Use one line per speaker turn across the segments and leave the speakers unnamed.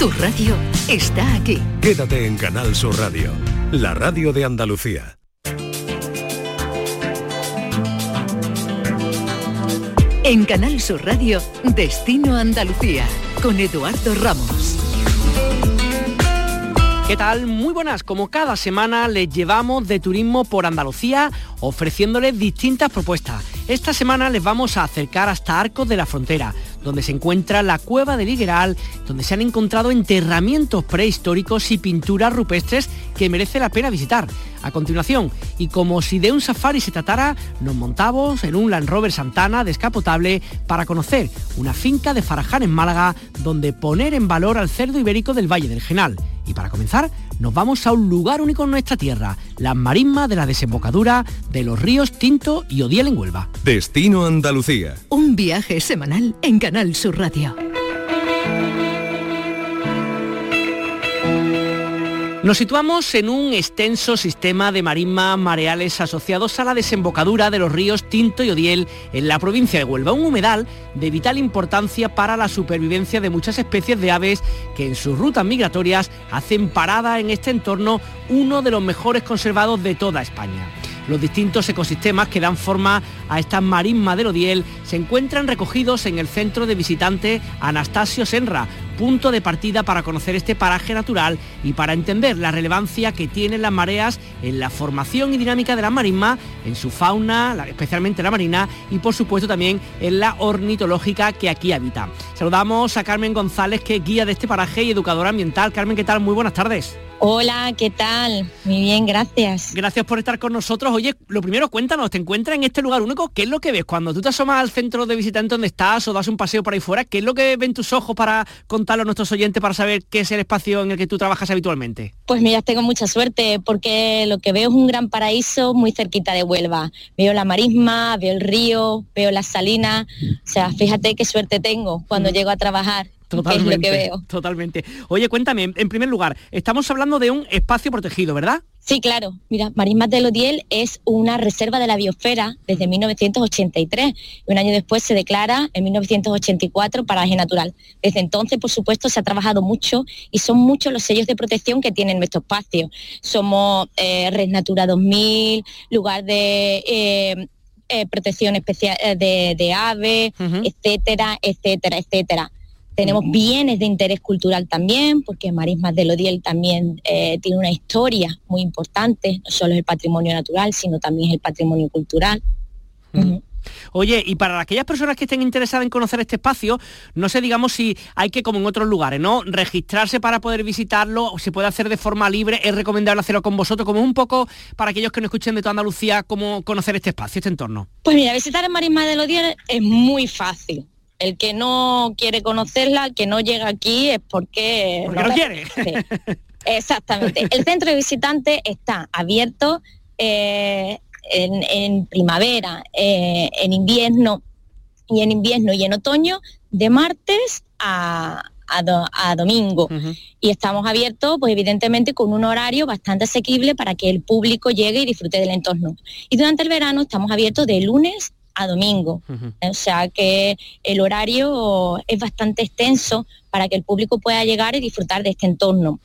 Tu radio está aquí.
Quédate en Canal Sur Radio, la radio de Andalucía.
En Canal Sur Radio, Destino Andalucía, con Eduardo Ramos.
¿Qué tal? Muy buenas. Como cada semana les llevamos de turismo por Andalucía ofreciéndoles distintas propuestas. Esta semana les vamos a acercar hasta Arcos de la Frontera, donde se encuentra la cueva del Higueral, donde se han encontrado enterramientos prehistóricos y pinturas rupestres que merece la pena visitar. A continuación, y como si de un safari se tratara, nos montamos en un Land Rover Santana descapotable para conocer una finca de Faraján en Málaga, donde poner en valor al cerdo ibérico del Valle del Genal. Y para comenzar, nos vamos a un lugar único en nuestra tierra, las marismas de la desembocadura de los ríos Tinto y Odiel en Huelva.
Destino Andalucía.
Un viaje semanal en Canal Sur Radio.
Nos situamos en un extenso sistema de marismas mareales asociados a la desembocadura de los ríos Tinto y Odiel en la provincia de Huelva, un humedal de vital importancia para la supervivencia de muchas especies de aves que en sus rutas migratorias hacen parada en este entorno uno de los mejores conservados de toda España. Los distintos ecosistemas que dan forma a estas marismas del Odiel se encuentran recogidos en el centro de visitantes Anastasio Senra, punto de partida para conocer este paraje natural y para entender la relevancia que tienen las mareas en la formación y dinámica de las marismas, en su fauna, especialmente la marina, y por supuesto también en la ornitológica que aquí habita. Saludamos a Carmen González, que es guía de este paraje y educadora ambiental. Carmen, ¿qué tal? Muy buenas tardes.
Hola, ¿qué tal? Muy bien, gracias.
Gracias por estar con nosotros. Oye, lo primero, cuéntanos, ¿te encuentras en este lugar único? ¿Qué es lo que ves cuando tú te asomas al centro de visitantes donde estás o das un paseo por ahí fuera? ¿Qué es lo que ven tus ojos para contarlo a nuestros oyentes para saber qué es el espacio en el que tú trabajas habitualmente?
Pues mira, tengo mucha suerte porque lo que veo es un gran paraíso muy cerquita de Huelva. Veo la marisma, veo el río, veo las salinas. O sea, fíjate qué suerte tengo cuando llego a trabajar
Totalmente,
es lo que veo.
Totalmente. Oye, cuéntame, en primer lugar, estamos hablando de un espacio protegido, ¿verdad?
Sí, claro. Mira, Marismas del Odiel es una reserva de la biosfera desde 1983 y un año después se declara en 1984 paraje natural. Desde entonces, por supuesto, se ha trabajado mucho y son muchos los sellos de protección que tienen nuestro espacio. Somos eh, Red Natura 2000, lugar de... Eh, eh, protección especial de, de aves, etcétera, etcétera, etcétera. Tenemos bienes de interés cultural también, porque Marismas del Odiel también eh, tiene una historia muy importante, no solo es el patrimonio natural, sino también es el patrimonio cultural.
Oye, y para aquellas personas que estén interesadas en conocer este espacio, no sé, digamos, si hay que, como en otros lugares, ¿no? Registrarse para poder visitarlo, o se puede hacer de forma libre, es recomendable hacerlo con vosotros, como un poco para aquellos que no escuchen de toda Andalucía, cómo conocer este espacio, este entorno.
Pues mira, visitar el Marismas del Odiel es muy fácil. El que no quiere conocerla, que no llega aquí es porque...
Porque no, quiere.
Exactamente. El centro de visitantes está abierto eh, en, primavera, eh, en invierno y en invierno y en otoño de martes a, domingo. Y estamos abiertos, pues evidentemente, con un horario bastante asequible para que el público llegue y disfrute del entorno. Y durante el verano estamos abiertos de lunes a domingo. O sea que el horario es bastante extenso para que el público pueda llegar y disfrutar de este entorno.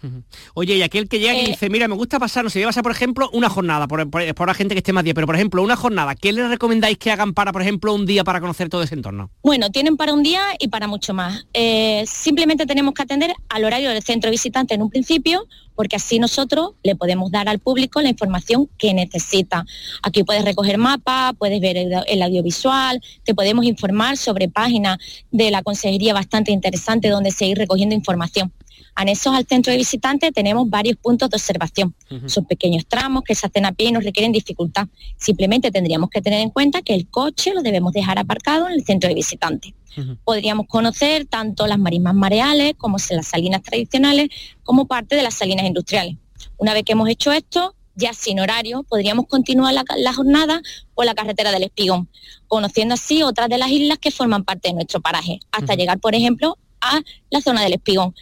Oye, y aquel que llega y eh, dice, mira, me gusta pasar, no sé, llevas a, por ejemplo, una jornada, por, la gente que esté más día, pero por ejemplo, una jornada, ¿qué les recomendáis que hagan para, por ejemplo, un día para conocer todo ese entorno?
Bueno, tienen para un día y para mucho más. Eh, simplemente tenemos que atender al horario del centro visitante en un principio, porque así nosotros le podemos dar al público la información que necesita. Aquí puedes recoger mapas, puedes ver el, audiovisual, te podemos informar sobre páginas de la consejería bastante interesante donde seguir recogiendo información. Anexos al centro de visitantes tenemos varios puntos de observación. Son pequeños tramos que se hacen a pie y nos requieren dificultad. Simplemente tendríamos que tener en cuenta que el coche lo debemos dejar aparcado en el centro de visitantes. Podríamos conocer tanto las marismas mareales como las salinas tradicionales como parte de las salinas industriales. Una vez que hemos hecho esto, ya sin horario, podríamos continuar la, la, jornada por la carretera del Espigón, conociendo así otras de las islas que forman parte de nuestro paraje, hasta llegar, por ejemplo, a la zona del Espigón,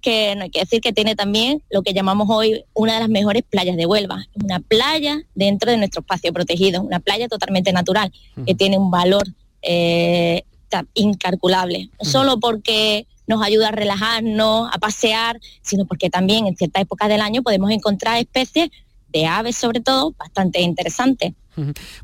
que no hay que decir que tiene también lo que llamamos hoy una de las mejores playas de Huelva, una playa dentro de nuestro espacio protegido, una playa totalmente natural, que tiene un valor eh, incalculable, no solo porque nos ayuda a relajarnos, a pasear, sino porque también en ciertas épocas del año podemos encontrar especies de aves sobre todo bastante interesantes.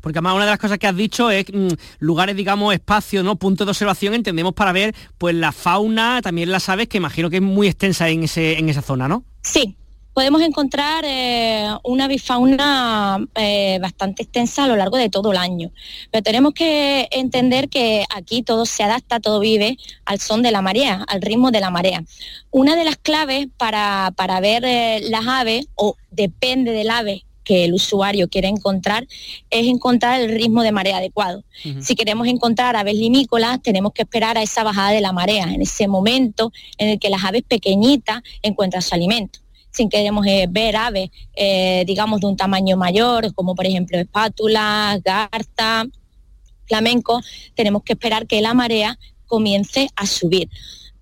Porque además una de las cosas que has dicho es mm, lugares, digamos, espacios, ¿no? Puntos de observación, entendemos para ver pues la fauna, también las aves, que imagino que es muy extensa en, ese, en esa zona, ¿no?
Sí, podemos encontrar eh, una bifauna eh, bastante extensa a lo largo de todo el año. Pero tenemos que entender que aquí todo se adapta, todo vive al son de la marea, al ritmo de la marea. Una de las claves para, ver eh, las aves, o depende del ave que el usuario quiere encontrar es encontrar el ritmo de marea adecuado. Si queremos encontrar aves limícolas, tenemos que esperar a esa bajada de la marea, en ese momento en el que las aves pequeñitas encuentran su alimento si queremos eh, ver aves, eh, digamos, de un tamaño mayor, como por ejemplo espátulas, garza, flamenco, tenemos que esperar que la marea comience a subir.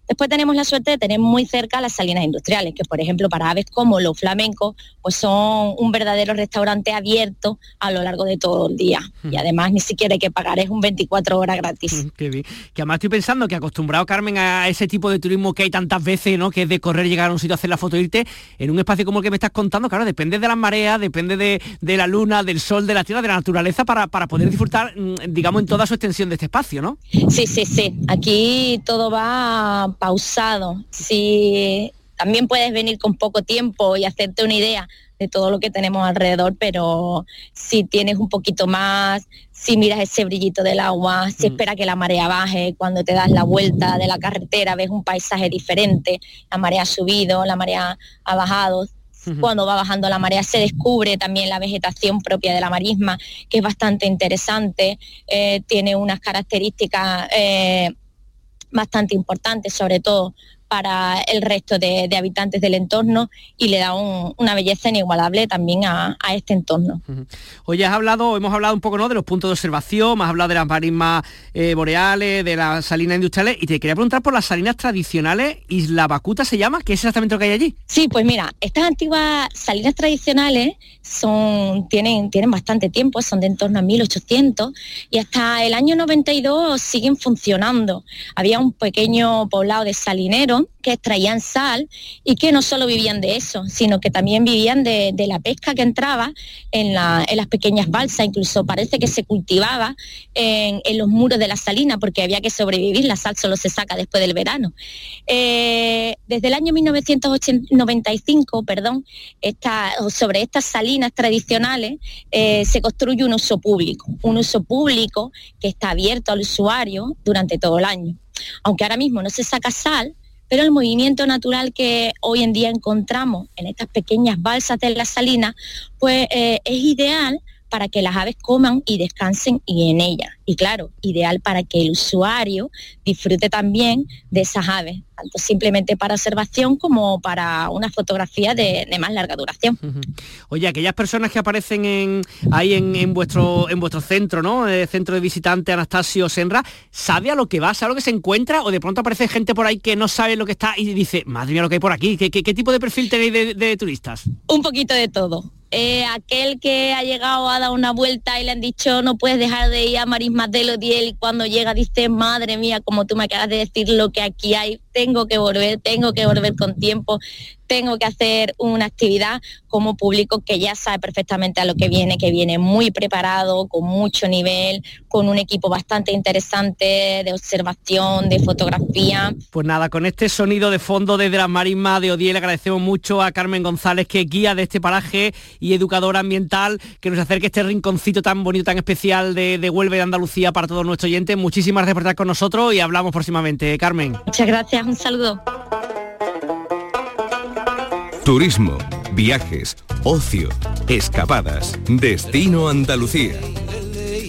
Después tenemos la suerte de tener muy cerca las salinas industriales, que por ejemplo para aves como los flamencos, pues son un verdadero restaurante abierto a lo largo de todo el día. Y además ni siquiera hay que pagar, es un 24 horas gratis.
Qué bien. Que además estoy pensando que acostumbrado Carmen a ese tipo de turismo que hay tantas veces, ¿no? Que es de correr, llegar a un sitio, hacer la foto, irte, en un espacio como el que me estás contando, claro, depende de las mareas, depende de, la luna, del sol, de la tierra, de la naturaleza, para, para poder disfrutar, mm, digamos, en toda su extensión de este espacio, ¿no?
Sí, sí, sí. Aquí todo va pausado. Si también puedes venir con poco tiempo y hacerte una idea de todo lo que tenemos alrededor, pero si tienes un poquito más, si miras ese brillito del agua, si mm. espera que la marea baje, cuando te das la vuelta de la carretera ves un paisaje diferente, la marea ha subido, la marea ha bajado, cuando va bajando la marea se descubre también la vegetación propia de la marisma, que es bastante interesante, eh, tiene unas características eh, bastante importante, sobre todo para el resto de, habitantes del entorno y le da una belleza inigualable también a, este entorno.
Hoy has hablado, hemos hablado un poco ¿no? de los puntos de observación, has hablado de las marismas eh, boreales, de las salinas industriales y te quería preguntar por las salinas tradicionales, Isla Bacuta se llama, ¿qué es exactamente lo que hay allí?
Sí, pues mira, estas antiguas salinas tradicionales son, tienen, tienen bastante tiempo, son de en torno a 1800 y hasta el año 92 siguen funcionando. Había un pequeño poblado de salineros que extraían sal y que no solo vivían de eso, sino que también vivían de, la pesca que entraba en, las pequeñas balsas, incluso parece que se cultivaba en, los muros de la salina porque había que sobrevivir, la sal solo se saca después del verano. Eh, desde el año 1995, perdón, sobre estas salinas tradicionales eh, se construye un uso público, un uso público que está abierto al usuario durante todo el año. Aunque ahora mismo no se saca sal, pero el movimiento natural que hoy en día encontramos en estas pequeñas balsas de la salina, pues eh, es ideal para que las aves coman y descansen y en ella. Y claro, ideal para que el usuario disfrute también de esas aves, tanto simplemente para observación como para una fotografía de, más larga duración.
Oye, aquellas personas que aparecen en, ahí en, vuestro, en vuestro centro, ¿no? El centro de visitante Anastasio Senra, ¿sabe a lo que va? ¿Sabe a lo que se encuentra? ¿O de pronto aparece gente por ahí que no sabe lo que está y dice, madre mía, lo que hay por aquí? ¿Qué, tipo de perfil tenéis de turistas?
Un poquito de todo eh, aquel que ha llegado a dar una vuelta y le han dicho no puedes dejar de ir a Marismas de Odiel y cuando llega dice madre mía como tú me acabas de decir lo que aquí hay tengo que volver tengo que volver con tiempo tengo que hacer una actividad como público que ya sabe perfectamente a lo que viene, que viene muy preparado, con mucho nivel, con un equipo bastante interesante de observación, de fotografía.
Pues nada, con este sonido de fondo desde las marismas de Odiel agradecemos mucho a Carmen González, que es guía de este paraje y educadora ambiental, que nos acerque este rinconcito tan bonito, tan especial de, de Huelva y de Andalucía para todos nuestros oyentes. Muchísimas gracias por estar con nosotros y hablamos próximamente. Carmen.
Muchas gracias, un saludo.
Turismo, viajes, ocio, escapadas, destino Andalucía.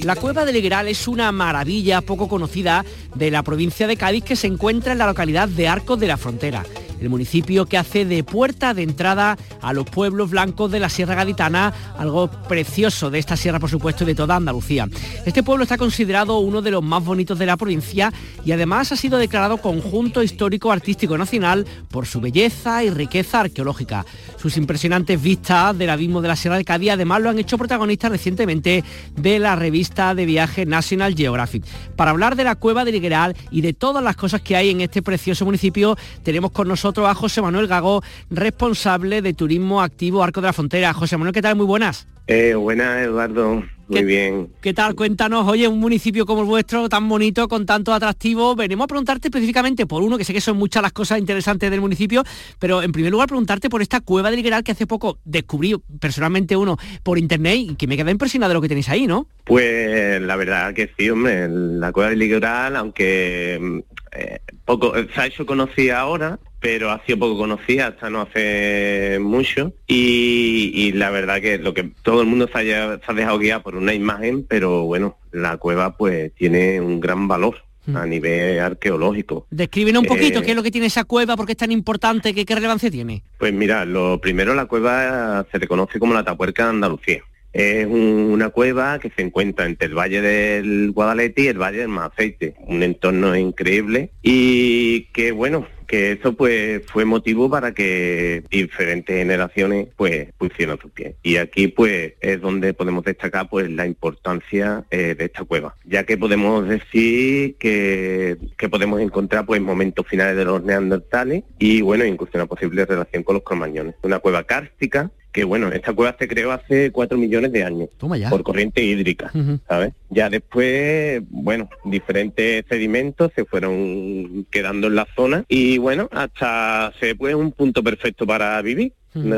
La cueva del Igueral es una maravilla poco conocida de la provincia de Cádiz que se encuentra en la localidad de Arcos de la Frontera. El municipio que hace de puerta de entrada a los pueblos blancos de la Sierra Gaditana, algo precioso de esta sierra, por supuesto, de toda Andalucía. Este pueblo está considerado uno de los más bonitos de la provincia y además ha sido declarado conjunto histórico artístico nacional por su belleza y riqueza arqueológica. Sus impresionantes vistas del abismo de la Sierra de Cádiz además lo han hecho protagonista recientemente de la revista de viaje National Geographic. Para hablar de la cueva de Ligueral y de todas las cosas que hay en este precioso municipio, tenemos con nosotros a José Manuel Gago, responsable de Turismo Activo Arco de la Frontera. José Manuel, ¿qué tal? Muy buenas.
Eh, buenas, Eduardo. Muy bien.
¿Qué tal? Cuéntanos, oye, un municipio como el vuestro, tan bonito, con tanto atractivo. Venimos a preguntarte específicamente por uno, que sé que son muchas las cosas interesantes del municipio, pero en primer lugar preguntarte por esta cueva del Ligueral que hace poco descubrí personalmente uno por internet y que me quedé impresionado de lo que tenéis ahí, ¿no?
Pues la verdad que sí, hombre, la cueva del Ligueral, aunque eh, poco se ha hecho conocida ahora, pero ha sido poco conocida hasta no hace mucho y, la verdad que lo que todo el mundo se, ha dejado guiar por una imagen, pero bueno, la cueva pues tiene un gran valor a mm. nivel arqueológico.
Descríbenos un poquito eh, qué es lo que tiene esa cueva, por qué es tan importante, qué, qué relevancia tiene.
Pues mira, lo primero la cueva se le conoce como la Tapuerca de Andalucía. Es una cueva que se encuentra entre el Valle del Guadalete y el Valle del Maceite, un entorno increíble y que bueno, que eso pues fue motivo para que diferentes generaciones pues pusieran sus pies. Y aquí pues es donde podemos destacar pues la importancia eh, de esta cueva, ya que podemos decir que, que podemos encontrar pues momentos finales de los neandertales y bueno, incluso una posible relación con los cromañones. Una cueva cárstica que bueno, esta cueva se creó hace cuatro millones de años por corriente hídrica, ¿sabes? Ya después, bueno, diferentes sedimentos se fueron quedando en la zona y bueno, hasta se fue un punto perfecto para vivir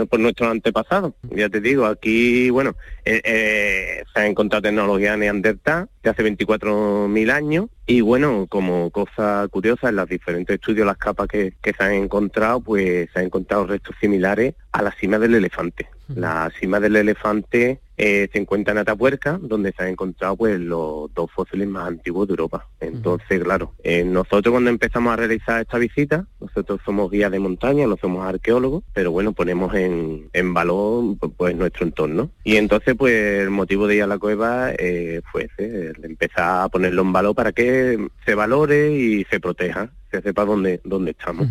por nuestros antepasados. Ya te digo, aquí, bueno, eh, eh, se ha encontrado tecnología neandertal de hace 24.000 años y bueno, como cosa curiosa, en los diferentes estudios, las capas que, que se han encontrado, pues se han encontrado restos similares a la cima del elefante. La cima del elefante eh, se encuentra en Atapuerca, donde se han encontrado pues los dos fósiles más antiguos de Europa. Entonces, claro, eh, nosotros cuando empezamos a realizar esta visita, nosotros somos guías de montaña, no somos arqueólogos, pero bueno, ponemos en, en valor pues nuestro entorno. Y entonces, pues el motivo de ir a la cueva eh, fue ese, empezar a ponerlo en valor para que se valore y se proteja que sepa dónde, dónde estamos.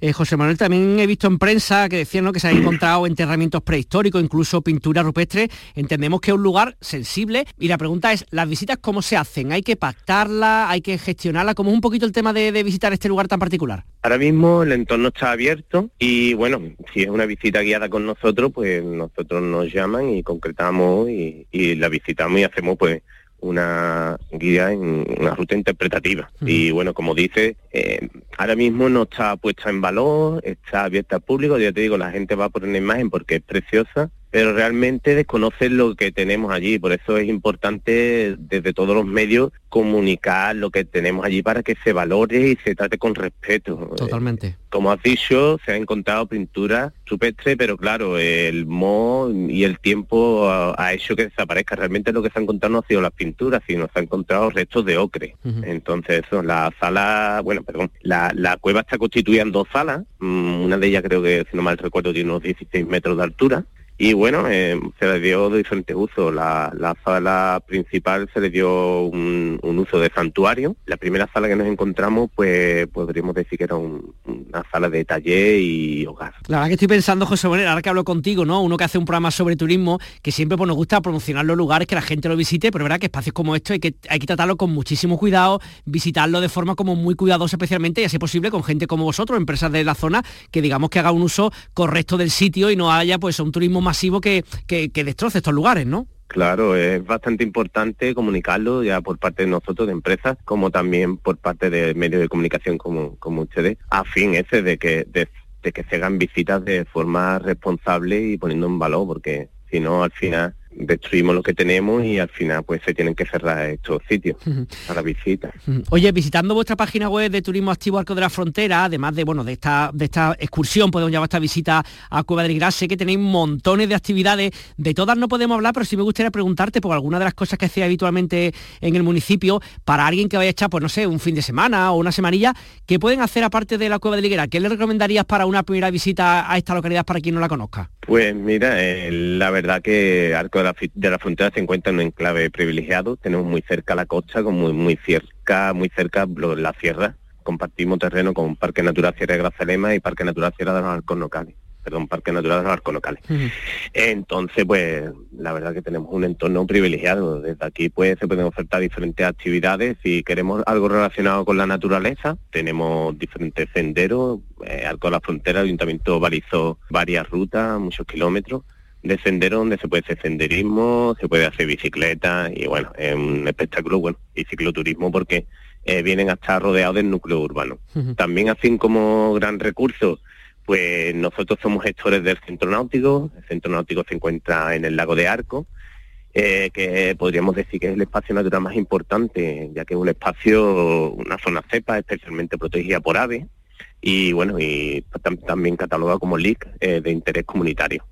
Eh, José Manuel, también he visto en prensa que decían que se han encontrado enterramientos prehistóricos, incluso pintura rupestre. Entendemos que es un lugar sensible y la pregunta es, ¿las visitas cómo se hacen? ¿Hay que pactarla? ¿Hay que gestionarla? ¿Cómo es un poquito el tema de, visitar este lugar tan particular?
Ahora mismo el entorno está abierto y bueno, si es una visita guiada con nosotros, pues nosotros nos llaman y concretamos y, y la visitamos y hacemos pues una guía en una ruta interpretativa. Y bueno, como dice, eh, ahora mismo no está puesta en valor, está abierta al público, ya te digo, la gente va por una imagen porque es preciosa pero realmente desconocen lo que tenemos allí. Por eso es importante desde todos los medios comunicar lo que tenemos allí para que se valore y se trate con respeto.
Totalmente.
como has dicho, se ha encontrado pintura supestre, pero claro, el mo y el tiempo ha, hecho que desaparezca. Realmente lo que se ha encontrado no ha sido las pinturas, sino se han encontrado restos de ocre. Entonces, eso, la sala, bueno, perdón, la, la cueva está constituida en dos salas. Mm, una de ellas creo que, si no mal recuerdo, tiene unos 16 metros de altura y bueno, eh, se le dio diferentes usos. La, la, sala principal se le dio un, uso de santuario. La primera sala que nos encontramos, pues podríamos decir que era una sala de taller y hogar.
La verdad que estoy pensando, José Manuel, ahora que hablo contigo, ¿no? Uno que hace un programa sobre turismo, que siempre pues, nos gusta promocionar los lugares, que la gente lo visite, pero verdad que espacios como estos hay que, hay que tratarlo con muchísimo cuidado, visitarlo de forma como muy cuidadosa especialmente, y así posible con gente como vosotros, empresas de la zona, que digamos que haga un uso correcto del sitio y no haya pues un turismo masivo que, que, destroce estos lugares, ¿no?
Claro, es bastante importante comunicarlo ya por parte de nosotros, de empresas, como también por parte de medios de comunicación como, como ustedes, a fin ese de que, de, que se hagan visitas de forma responsable y poniendo en valor, porque si no, al final destruimos lo que tenemos y al final pues se tienen que cerrar estos sitios para visitas.
Oye, visitando vuestra página web de Turismo Activo Arco de la Frontera, además de bueno de esta de esta excursión, podemos llamar esta visita a Cueva del Gras, sé que tenéis montones de actividades, de todas no podemos hablar, pero sí me gustaría preguntarte por alguna de las cosas que hacéis habitualmente en el municipio, para alguien que vaya a echar, pues no sé, un fin de semana o una semanilla, ¿qué pueden hacer aparte de la Cueva de Liguera? ¿Qué le recomendarías para una primera visita a esta localidad para quien no la conozca?
Pues mira, eh, la verdad que Arco de la, Frontera se encuentra en un enclave privilegiado, tenemos muy cerca la costa, con muy, muy cerca, muy cerca la sierra, compartimos terreno con Parque Natural Sierra de Grazalema y Parque Natural Sierra de los Arcos Locales perdón, Parque Natural de los Arcos Locales. Entonces, pues, la verdad que tenemos un entorno privilegiado. Desde aquí, pues, se pueden ofertar diferentes actividades. Si queremos algo relacionado con la naturaleza, tenemos diferentes senderos. Eh, Arco de la Frontera, el Ayuntamiento balizó varias rutas, muchos kilómetros de sendero donde se puede hacer senderismo, se puede hacer bicicleta y bueno, es un espectáculo, bueno, y cicloturismo porque eh, vienen a estar rodeados del núcleo urbano. También así como gran recurso pues nosotros somos gestores del centro náutico, el centro náutico se encuentra en el lago de Arco, eh, que podríamos decir que es el espacio natural más importante, ya que es un espacio, una zona cepa especialmente protegida por aves, y bueno, y también catalogado como LIC eh, de interés comunitario.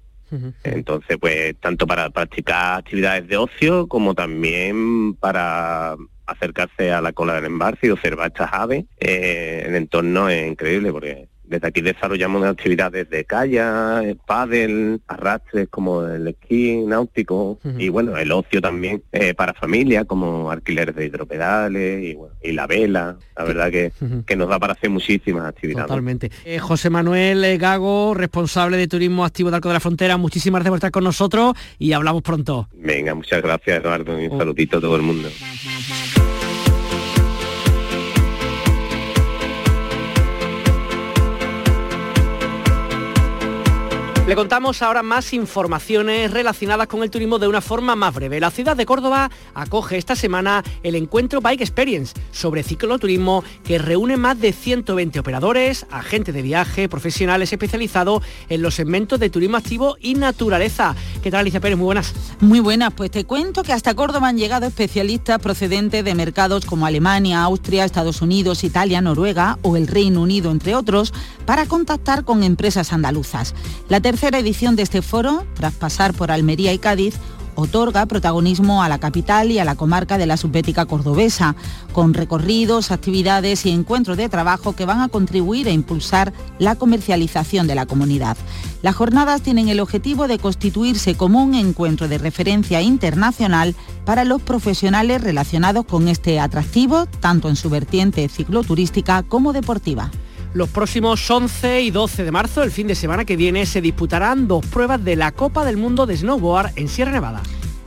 Entonces, pues tanto para practicar actividades de ocio como también para acercarse a la cola del embarque y observar estas aves, eh, el entorno es increíble porque desde aquí desarrollamos actividades de calla, pádel, arrastres como el esquí náutico y bueno, el ocio también eh, para familias como alquileres de hidropedales y, la vela. La verdad que, nos da para hacer muchísimas actividades.
Totalmente. Eh, José Manuel eh, Gago, responsable de Turismo Activo de Arco de la Frontera, muchísimas gracias por estar con nosotros y hablamos pronto.
Venga, muchas gracias Eduardo y un oh. saludito a todo el mundo.
Le contamos ahora más informaciones relacionadas con el turismo de una forma más breve. La ciudad de Córdoba acoge esta semana el encuentro Bike Experience sobre cicloturismo que reúne más de 120 operadores, agentes de viaje, profesionales especializados en los segmentos de turismo activo y naturaleza. ¿Qué tal Alicia Pérez? Muy buenas.
Muy buenas, pues te cuento que hasta Córdoba han llegado especialistas procedentes de mercados como Alemania, Austria, Estados Unidos, Italia, Noruega o el Reino Unido, entre otros, para contactar con empresas andaluzas. La tercera edición de este foro, tras pasar por Almería y Cádiz, otorga protagonismo a la capital y a la comarca de la subbética cordobesa, con recorridos, actividades y encuentros de trabajo que van a contribuir a impulsar la comercialización de la comunidad. Las jornadas tienen el objetivo de constituirse como un encuentro de referencia internacional para los profesionales relacionados con este atractivo, tanto en su vertiente cicloturística como deportiva.
Los próximos 11 y 12 de marzo, el fin de semana que viene, se disputarán dos pruebas de la Copa del Mundo de Snowboard en Sierra Nevada.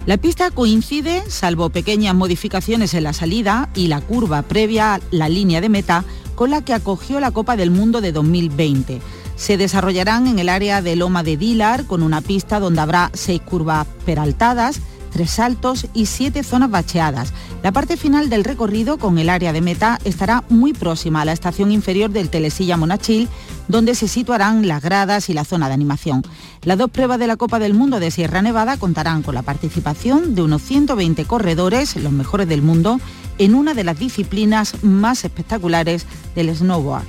La pista coincide, salvo pequeñas modificaciones en la salida y la curva previa a la línea de meta, con la que acogió la Copa del Mundo de 2020. Se desarrollarán en el área de Loma de Dilar, con una pista donde habrá seis curvas peraltadas, tres saltos y siete zonas bacheadas. La parte final del recorrido con el área de meta estará muy próxima a la estación inferior del Telesilla Monachil, donde se situarán las gradas y la zona de animación. Las dos pruebas de la Copa del Mundo de Sierra Nevada contarán con la participación de unos 120 corredores, los mejores del mundo, en una de las disciplinas más espectaculares del snowboard.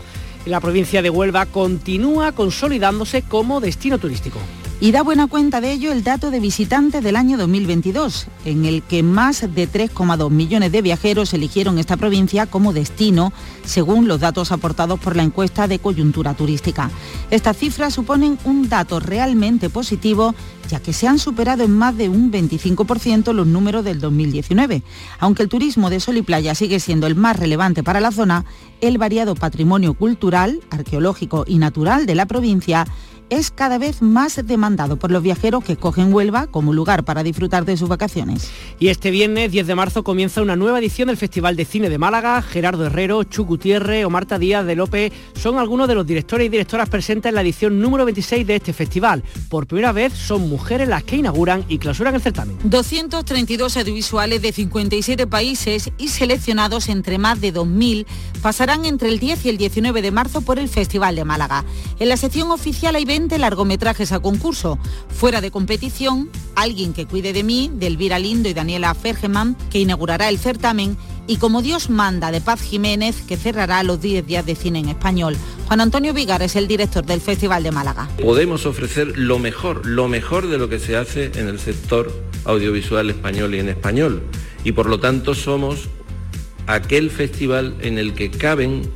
La provincia de Huelva continúa consolidándose como destino turístico.
Y da buena cuenta de ello el dato de visitantes del año 2022, en el que más de 3,2 millones de viajeros eligieron esta provincia como destino, según los datos aportados por la encuesta de coyuntura turística. Estas cifras suponen un dato realmente positivo, ya que se han superado en más de un 25% los números del 2019. Aunque el turismo de sol y playa sigue siendo el más relevante para la zona, el variado patrimonio cultural, arqueológico y natural de la provincia es cada vez más demandado por los viajeros que cogen Huelva como lugar para disfrutar de sus vacaciones.
Y este viernes 10 de marzo comienza una nueva edición del Festival de Cine de Málaga. Gerardo Herrero, Chu Gutiérrez o Marta Díaz de López son algunos de los directores y directoras presentes en la edición número 26 de este festival. Por primera vez son mujeres las que inauguran y clausuran el certamen.
232 audiovisuales de 57 países y seleccionados entre más de 2.000 pasarán entre el 10 y el 19 de marzo por el Festival de Málaga. En la sección oficial hay 20 20 largometrajes a concurso. Fuera de competición, Alguien que cuide de mí, de Elvira Lindo y Daniela Fergeman, que inaugurará el certamen, y Como Dios manda, de Paz Jiménez, que cerrará los 10 días de cine en español. Juan Antonio Vigar es el director del Festival de Málaga.
Podemos ofrecer lo mejor, lo mejor de lo que se hace en el sector audiovisual español y en español. Y por lo tanto somos aquel festival en el que caben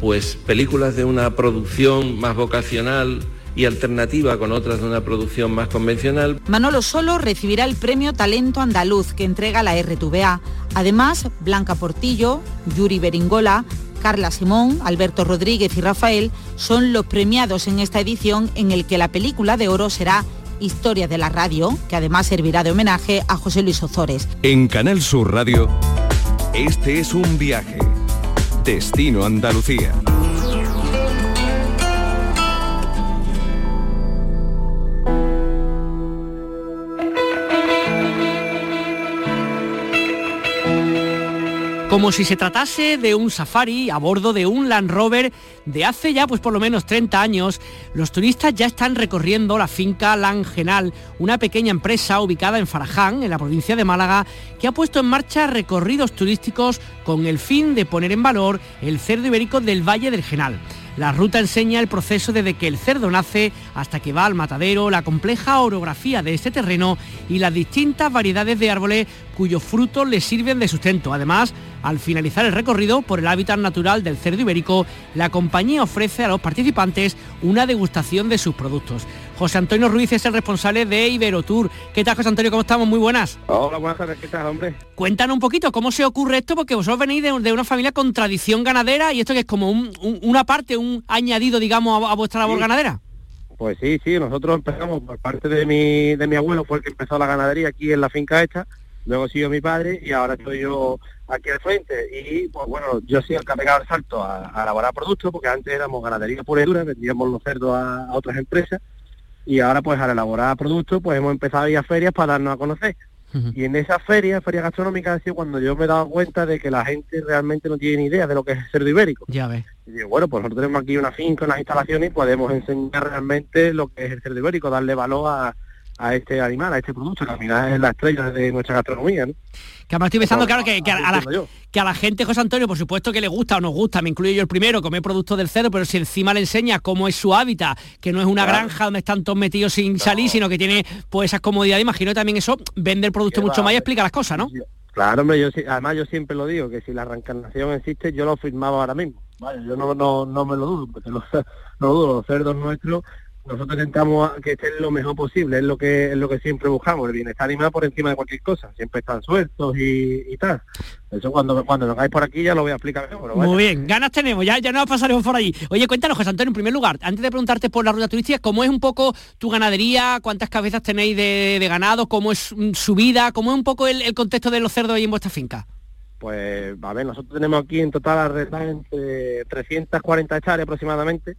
pues películas de una producción más vocacional y alternativa con otras de una producción más convencional.
Manolo Solo recibirá el premio Talento Andaluz que entrega la RTVA. Además, Blanca Portillo, Yuri Beringola, Carla Simón, Alberto Rodríguez y Rafael son los premiados en esta edición en el que la película de oro será Historia de la Radio, que además servirá de homenaje a José Luis Ozores.
En Canal Sur Radio, este es un viaje. Destino Andalucía.
Como si se tratase de un safari a bordo de un Land Rover de hace ya pues por lo menos 30 años, los turistas ya están recorriendo la finca Langenal, una pequeña empresa ubicada en Faraján, en la provincia de Málaga, que ha puesto en marcha recorridos turísticos con el fin de poner en valor el cerdo ibérico del Valle del Genal. La ruta enseña el proceso desde que el cerdo nace hasta que va al matadero, la compleja orografía de este terreno y las distintas variedades de árboles cuyos frutos le sirven de sustento. Además, al finalizar el recorrido por el hábitat natural del cerdo ibérico, la compañía ofrece a los participantes una degustación de sus productos. José Antonio Ruiz es el responsable de Iberotour. ¿Qué tal, José Antonio? ¿Cómo estamos? Muy buenas.
Hola, buenas tardes. ¿Qué tal, hombre?
Cuéntanos un poquito cómo se ocurre esto, porque vosotros venís de, una familia con tradición ganadera y esto que es como una parte, un añadido, digamos, a, vuestra labor ganadera.
Pues sí, sí, nosotros empezamos por parte de mi, de mi abuelo, fue el que empezó la ganadería aquí en la finca esta, luego siguió mi padre y ahora estoy yo aquí al frente. Y pues bueno, yo sí el que ha pegado el salto a, elaborar productos, porque antes éramos ganadería pura y dura, vendíamos los cerdos a otras empresas y ahora pues al elaborar productos pues hemos empezado a ir a ferias para darnos a conocer. Y en esa feria, feria gastronómica, ha sido cuando yo me he dado cuenta de que la gente realmente no tiene ni idea de lo que es el cerdo ibérico.
Ya ves.
Y digo, bueno, pues nosotros tenemos aquí una finca, unas instalaciones y podemos enseñar realmente lo que es el cerdo ibérico, darle valor a, a este animal, a este producto, que al final es la estrella de nuestra gastronomía. ¿no?
Que además estoy pensando, claro, que, a la, que, a la, gente, José Antonio, por supuesto que le gusta o nos gusta, me incluyo yo el primero, comer productos del cerdo, pero si encima le enseñas cómo es su hábitat, que no es una granja donde están todos metidos sin salir, sino que tiene pues esas comodidades, imagino también eso, vende el producto mucho más y explica las cosas, ¿no?
Claro, hombre, yo, además yo siempre lo digo, que si la reencarnación existe, yo lo firmaba ahora mismo. Vale, yo no, no, no me lo dudo, porque no lo dudo, los cerdos nuestros nosotros intentamos que esté lo mejor posible, es lo que es lo que siempre buscamos, el bienestar animal por encima de cualquier cosa, siempre están sueltos y, tal. Eso cuando cuando vengáis por aquí ya lo voy a explicar mejor.
Muy bien, ganas tenemos, ya, ya nos pasaremos por allí. Oye, cuéntanos, José Antonio, en primer lugar, antes de preguntarte por la ruta turística, ¿cómo es un poco tu ganadería? ¿Cuántas cabezas tenéis de, ganado? ¿Cómo es mm, su vida? ¿Cómo es un poco el, contexto de los cerdos ahí en vuestra finca?
Pues, a ver, nosotros tenemos aquí en total alrededor entre 340 hectáreas aproximadamente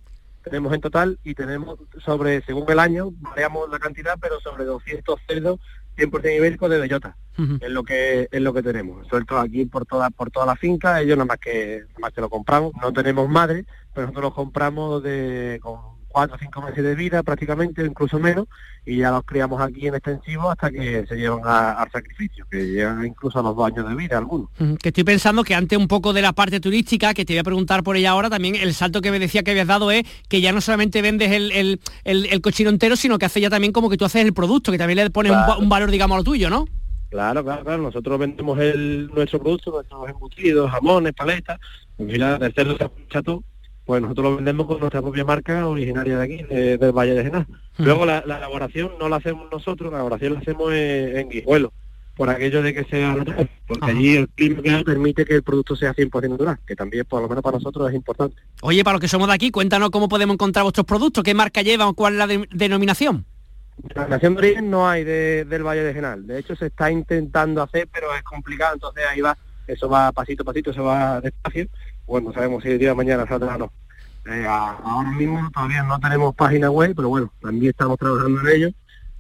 tenemos en total y tenemos sobre, según el año, variamos la cantidad, pero sobre 200 cerdos 100% ibérico de bellota. Es lo que es lo que tenemos. Sueltos aquí por toda por toda la finca, ellos nada más que nada más que lo compramos. No tenemos madre, pero nosotros lo compramos de con cuatro o cinco meses de vida prácticamente, incluso menos, y ya los criamos aquí en extensivo hasta que se llevan al sacrificio, que llegan incluso a los dos años de vida algunos.
Que estoy pensando que antes un poco de la parte turística, que te voy a preguntar por ella ahora, también el salto que me decía que habías dado es que ya no solamente vendes el, el, cochino entero, sino que hace ya también como que tú haces el producto, que también le pones un, valor, digamos, a lo tuyo, ¿no?
Claro, claro, claro. Nosotros vendemos el, nuestro producto, nuestros embutidos, jamones, paletas, en fin, del cerdo se todo pues nosotros lo vendemos con nuestra propia marca originaria de aquí, del Valle de Genal. Luego la, elaboración no la hacemos nosotros, la elaboración la hacemos en, Guijuelo, por aquello de que sea natural, porque allí el clima permite que el producto sea 100% natural, que también por lo menos para nosotros es importante.
Oye, para los que somos de aquí, cuéntanos cómo podemos encontrar vuestros productos, qué marca llevan o cuál es la denominación.
La denominación de origen no hay del Valle de Genal, de hecho se está intentando hacer, pero es complicado, entonces ahí va, eso va pasito a pasito, se va despacio bueno, sabemos si el día de mañana saldrá o no. Eh, ahora mismo todavía no tenemos página web, pero bueno, también estamos trabajando en ello.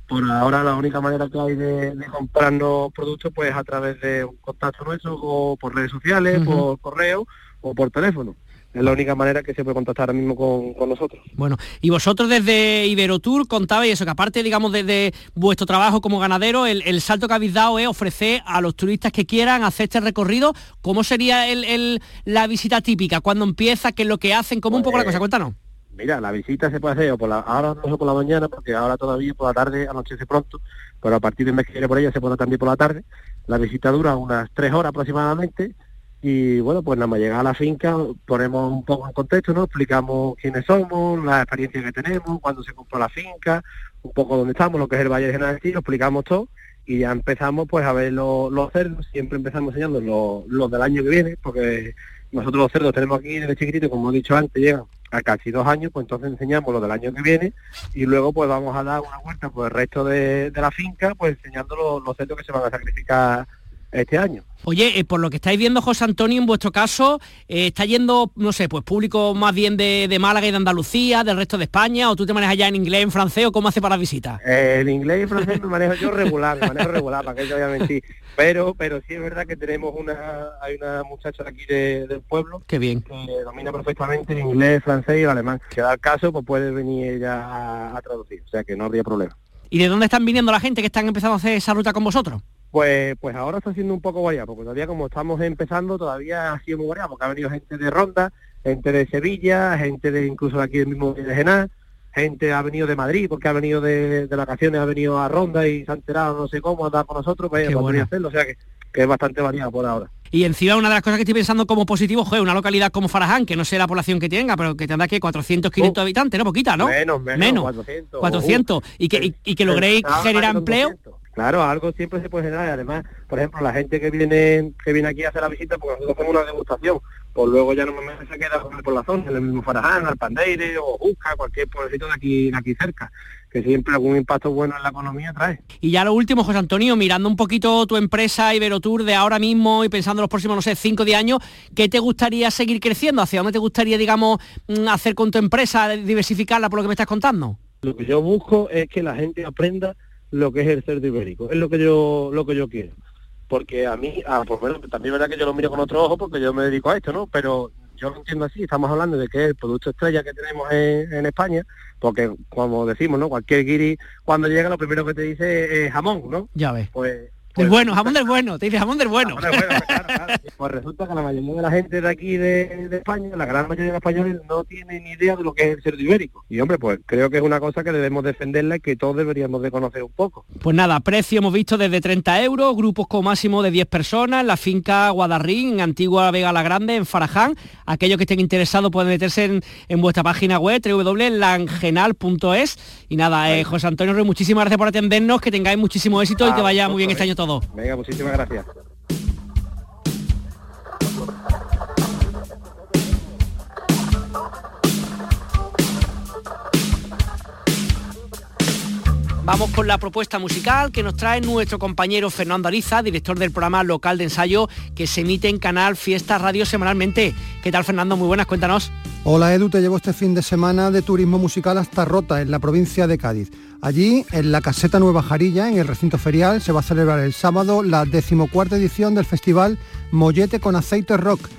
Por ahora la única manera que hay de, comprarnos productos pues a través de un contacto nuestro o por redes sociales, por correo o por teléfono. Es la única manera que se puede contactar ahora mismo con, nosotros.
Bueno, y vosotros desde Iberotour contabais eso, que aparte, digamos, desde vuestro trabajo como ganadero, el, salto que habéis dado es ofrecer a los turistas que quieran hacer este recorrido, ¿cómo sería el, la visita típica? ¿Cuándo empieza? ¿Qué es lo que hacen? ¿Cómo un poco la cosa? Pues, Cuéntanos.
Mira, la visita se puede hacer por la, ahora no por la mañana, porque ahora todavía por la tarde anochece pronto, pero a partir del mes que viene por ella se puede también por la tarde. La visita dura unas tres horas aproximadamente y bueno, pues nada más llegar a la finca, ponemos un poco en contexto, ¿no? Explicamos quiénes somos, la experiencia que tenemos, cuándo se compró la finca, un poco dónde estamos, lo que es el Valle de General lo explicamos todo y ya empezamos pues a ver los, cerdos, siempre empezamos enseñando los, del año que viene, porque nosotros los cerdos tenemos aquí desde chiquitito, como he dicho antes, llegan a casi dos años, pues entonces enseñamos los del año que viene y luego pues vamos a dar una vuelta por el resto de, la finca, pues enseñando los cerdos que se van a sacrificar este año.
Oye, eh, por lo que estáis viendo, José Antonio, en vuestro caso, eh, ¿está yendo, no sé, pues público más bien de, Málaga y de Andalucía, del resto de España, o tú te manejas ya en inglés, en francés, o cómo hace para visitas?
Eh, el inglés y francés me manejo yo regular, me manejo regular, para que te voy a mentir. Pero, pero sí es verdad que tenemos una, hay una muchacha de aquí del pueblo
Qué bien.
que domina perfectamente el inglés, francés y el alemán. Que da el caso, pues puede venir ella a traducir, o sea que no habría problema.
¿Y de dónde están viniendo la gente que están empezando a hacer esa ruta con vosotros?
Pues, pues ahora está siendo un poco variado, porque todavía como estamos empezando, todavía ha sido muy variado, porque ha venido gente de Ronda, gente de Sevilla, gente de incluso de aquí del mismo de Genal, gente ha venido de Madrid, porque ha venido de, vacaciones, ha venido a Ronda y se ha enterado no sé cómo, andar con nosotros, pues podría hacerlo, o sea que, que es bastante variado por ahora.
Y encima una de las cosas que estoy pensando como positivo, joder, una localidad como Faraján, que no sé la población que tenga, pero que tendrá que 400, 500 habitantes, ¿no? Poquita, ¿no?
Menos, menos, 400.
400. y, que, y, que logréis generar empleo.
Claro, algo siempre se puede generar. Además, por ejemplo, la gente que viene que viene aquí a hacer la visita, porque nosotros hacemos una degustación, pues luego ya no me se queda por la zona, en el mismo Faraján, Alpandeire o Busca, cualquier pueblecito de aquí, de aquí cerca que siempre algún impacto bueno en la economía trae.
Y ya lo último, José Antonio, mirando un poquito tu empresa Iberotour de ahora mismo y pensando en los próximos, no sé, 5 o 10 años, ¿qué te gustaría seguir creciendo? ¿Hacia dónde te gustaría, digamos, mm, hacer con tu empresa, diversificarla por lo que me estás contando?
Lo que yo busco es que la gente aprenda lo que es el cerdo ibérico. Es lo que yo lo que yo quiero. Porque a mí, ah, pues bueno, también es verdad que yo lo miro con otro ojo porque yo me dedico a esto, ¿no? Pero yo lo entiendo así, estamos hablando de que es el producto estrella que tenemos en, España, porque como decimos, ¿no? Cualquier guiri cuando llega lo primero que te dice es jamón, ¿no?
Ya ves.
Pues
pues bueno, jamón del bueno, te dice jamón del bueno.
Pues resulta que la mayoría de la gente de aquí de, España, la gran mayoría de los españoles no tiene ni idea de lo que es el cerdo ibérico. Y hombre, pues creo que es una cosa que debemos defenderla y que todos deberíamos de conocer un poco.
Pues nada, precio hemos visto desde 30 euros, grupos con máximo de 10 personas, la finca Guadarrín, en Antigua Vega la Grande, en Faraján. Aquellos que estén interesados pueden meterse en, en vuestra página web, www.langenal.es. Y nada, eh, José Antonio muchísimas gracias por atendernos, que tengáis muchísimo éxito y que vaya muy bien este año todo.
Venga, muchísimas gracias.
Vamos con la propuesta musical que nos trae nuestro compañero Fernando Ariza, director del programa local de ensayo que se emite en Canal Fiesta Radio semanalmente. ¿Qué tal Fernando? Muy buenas, cuéntanos.
Hola Edu, te llevo este fin de semana de turismo musical hasta Rota, en la provincia de Cádiz. Allí, en la caseta Nueva Jarilla, en el recinto ferial, se va a celebrar el sábado la decimocuarta edición del festival Mollete con Aceite Rock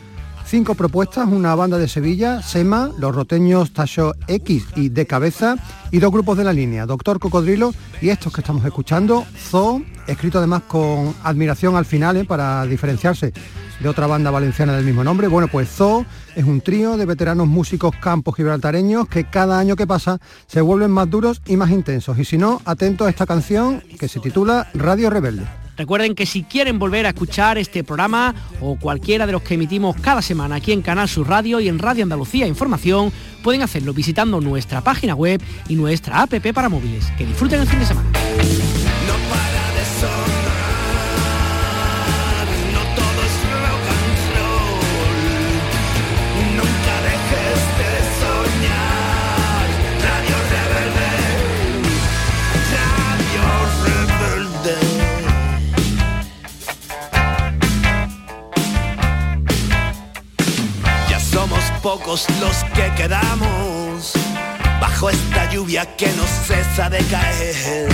Cinco propuestas, una banda de Sevilla, Sema, los roteños Tacho X y De Cabeza y dos grupos de la línea, Doctor Cocodrilo y estos que estamos escuchando, Zoo, escrito además con admiración al final ¿eh? para diferenciarse de otra banda valenciana del mismo nombre. Bueno, pues Zoo es un trío de veteranos músicos campos gibraltareños que cada año que pasa se vuelven más duros y más intensos. Y si no, atento a esta canción que se titula Radio Rebelde.
Recuerden que si quieren volver a escuchar este programa o cualquiera de los que emitimos cada semana aquí en Canal Sur Radio y en Radio Andalucía Información, pueden hacerlo visitando nuestra página web y nuestra app para móviles. Que disfruten el fin de semana.
Pocos los que quedamos bajo esta lluvia que no cesa de caer.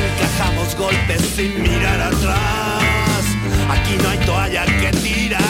Encajamos golpes sin mirar atrás. Aquí no hay toalla que tirar.